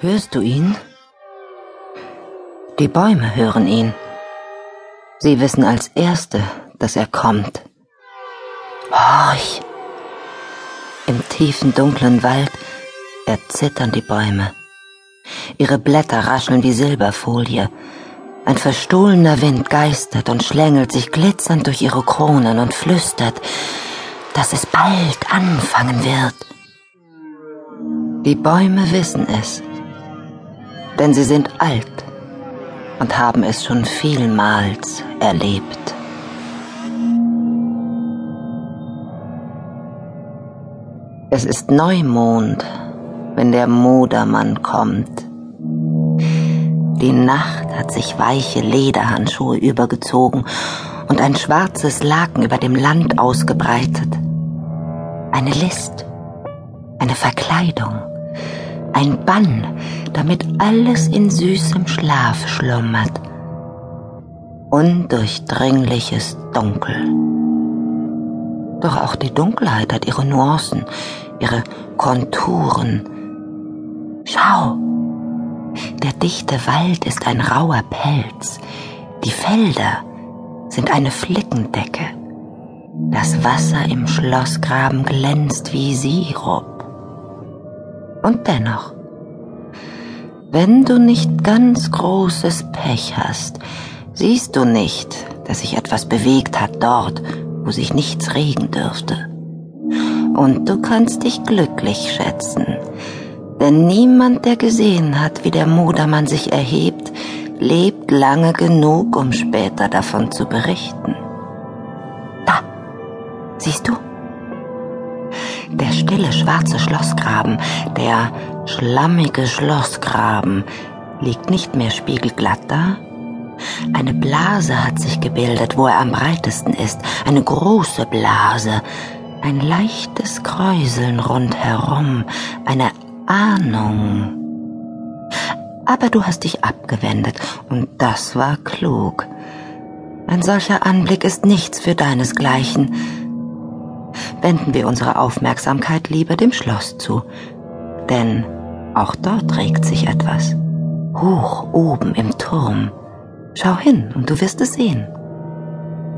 Hörst du ihn? Die Bäume hören ihn. Sie wissen als Erste, dass er kommt. Horch! Im tiefen, dunklen Wald erzittern die Bäume. Ihre Blätter rascheln wie Silberfolie. Ein verstohlener Wind geistert und schlängelt sich glitzernd durch ihre Kronen und flüstert, dass es bald anfangen wird. Die Bäume wissen es denn sie sind alt und haben es schon vielmals erlebt. Es ist Neumond, wenn der Modermann kommt. Die Nacht hat sich weiche Lederhandschuhe übergezogen und ein schwarzes Laken über dem Land ausgebreitet. Eine List, eine Verkleidung, ein Bann, damit alles in süßem Schlaf schlummert. Undurchdringliches Dunkel. Doch auch die Dunkelheit hat ihre Nuancen, ihre Konturen. Schau, der dichte Wald ist ein rauer Pelz, die Felder sind eine Flickendecke, das Wasser im Schlossgraben glänzt wie Sirup. Und dennoch, wenn du nicht ganz großes Pech hast, siehst du nicht, dass sich etwas bewegt hat dort, wo sich nichts regen dürfte. Und du kannst dich glücklich schätzen, denn niemand, der gesehen hat, wie der Modermann sich erhebt, lebt lange genug, um später davon zu berichten. Da, siehst du? Der stille schwarze Schlossgraben, der schlammige Schlossgraben, liegt nicht mehr spiegelglatt da. Eine Blase hat sich gebildet, wo er am breitesten ist, eine große Blase, ein leichtes Kräuseln rundherum, eine Ahnung. Aber du hast dich abgewendet, und das war klug. Ein solcher Anblick ist nichts für deinesgleichen wenden wir unsere Aufmerksamkeit lieber dem Schloss zu, denn auch dort regt sich etwas. Hoch oben im Turm. Schau hin und du wirst es sehen.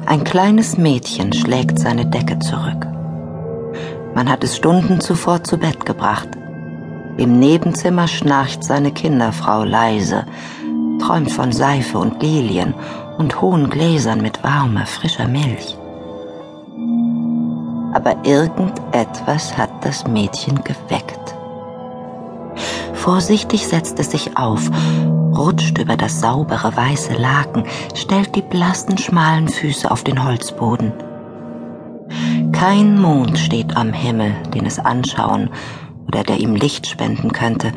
Ein kleines Mädchen schlägt seine Decke zurück. Man hat es Stunden zuvor zu Bett gebracht. Im Nebenzimmer schnarcht seine Kinderfrau leise, träumt von Seife und Lilien und hohen Gläsern mit warmer, frischer Milch aber irgendetwas hat das Mädchen geweckt. Vorsichtig setzt es sich auf, rutscht über das saubere weiße Laken, stellt die blassen, schmalen Füße auf den Holzboden. Kein Mond steht am Himmel, den es anschauen oder der ihm Licht spenden könnte,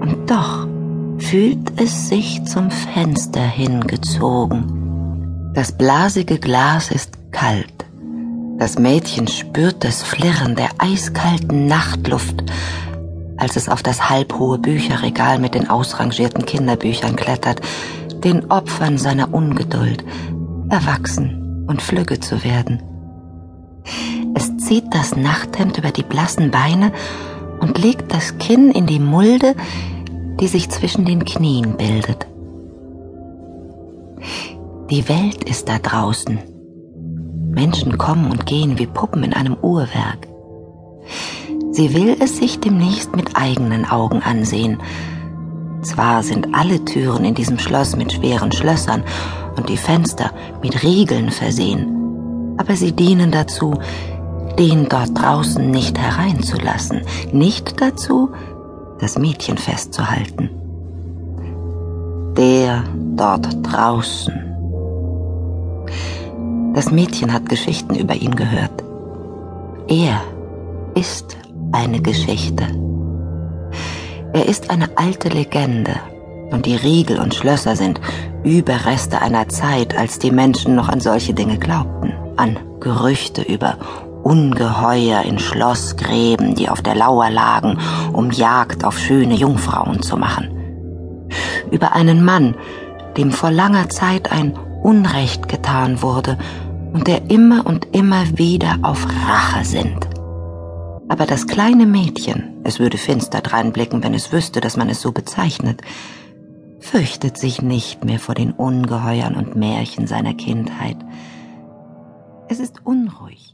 und doch fühlt es sich zum Fenster hingezogen. Das blasige Glas ist kalt. Das Mädchen spürt das Flirren der eiskalten Nachtluft, als es auf das halbhohe Bücherregal mit den ausrangierten Kinderbüchern klettert, den Opfern seiner Ungeduld, erwachsen und flügge zu werden. Es zieht das Nachthemd über die blassen Beine und legt das Kinn in die Mulde, die sich zwischen den Knien bildet. Die Welt ist da draußen Menschen kommen und gehen wie Puppen in einem Uhrwerk. Sie will es sich demnächst mit eigenen Augen ansehen. Zwar sind alle Türen in diesem Schloss mit schweren Schlössern und die Fenster mit Riegeln versehen, aber sie dienen dazu, den dort draußen nicht hereinzulassen, nicht dazu, das Mädchen festzuhalten. Der dort draußen das Mädchen hat Geschichten über ihn gehört. Er ist eine Geschichte. Er ist eine alte Legende und die Riegel und Schlösser sind Überreste einer Zeit, als die Menschen noch an solche Dinge glaubten, an Gerüchte über Ungeheuer in Schlossgräben, die auf der Lauer lagen, um Jagd auf schöne Jungfrauen zu machen. Über einen Mann, dem vor langer Zeit ein Unrecht getan wurde und der immer und immer wieder auf Rache sind. Aber das kleine Mädchen, es würde finster dreinblicken, wenn es wüsste, dass man es so bezeichnet, fürchtet sich nicht mehr vor den Ungeheuern und Märchen seiner Kindheit. Es ist unruhig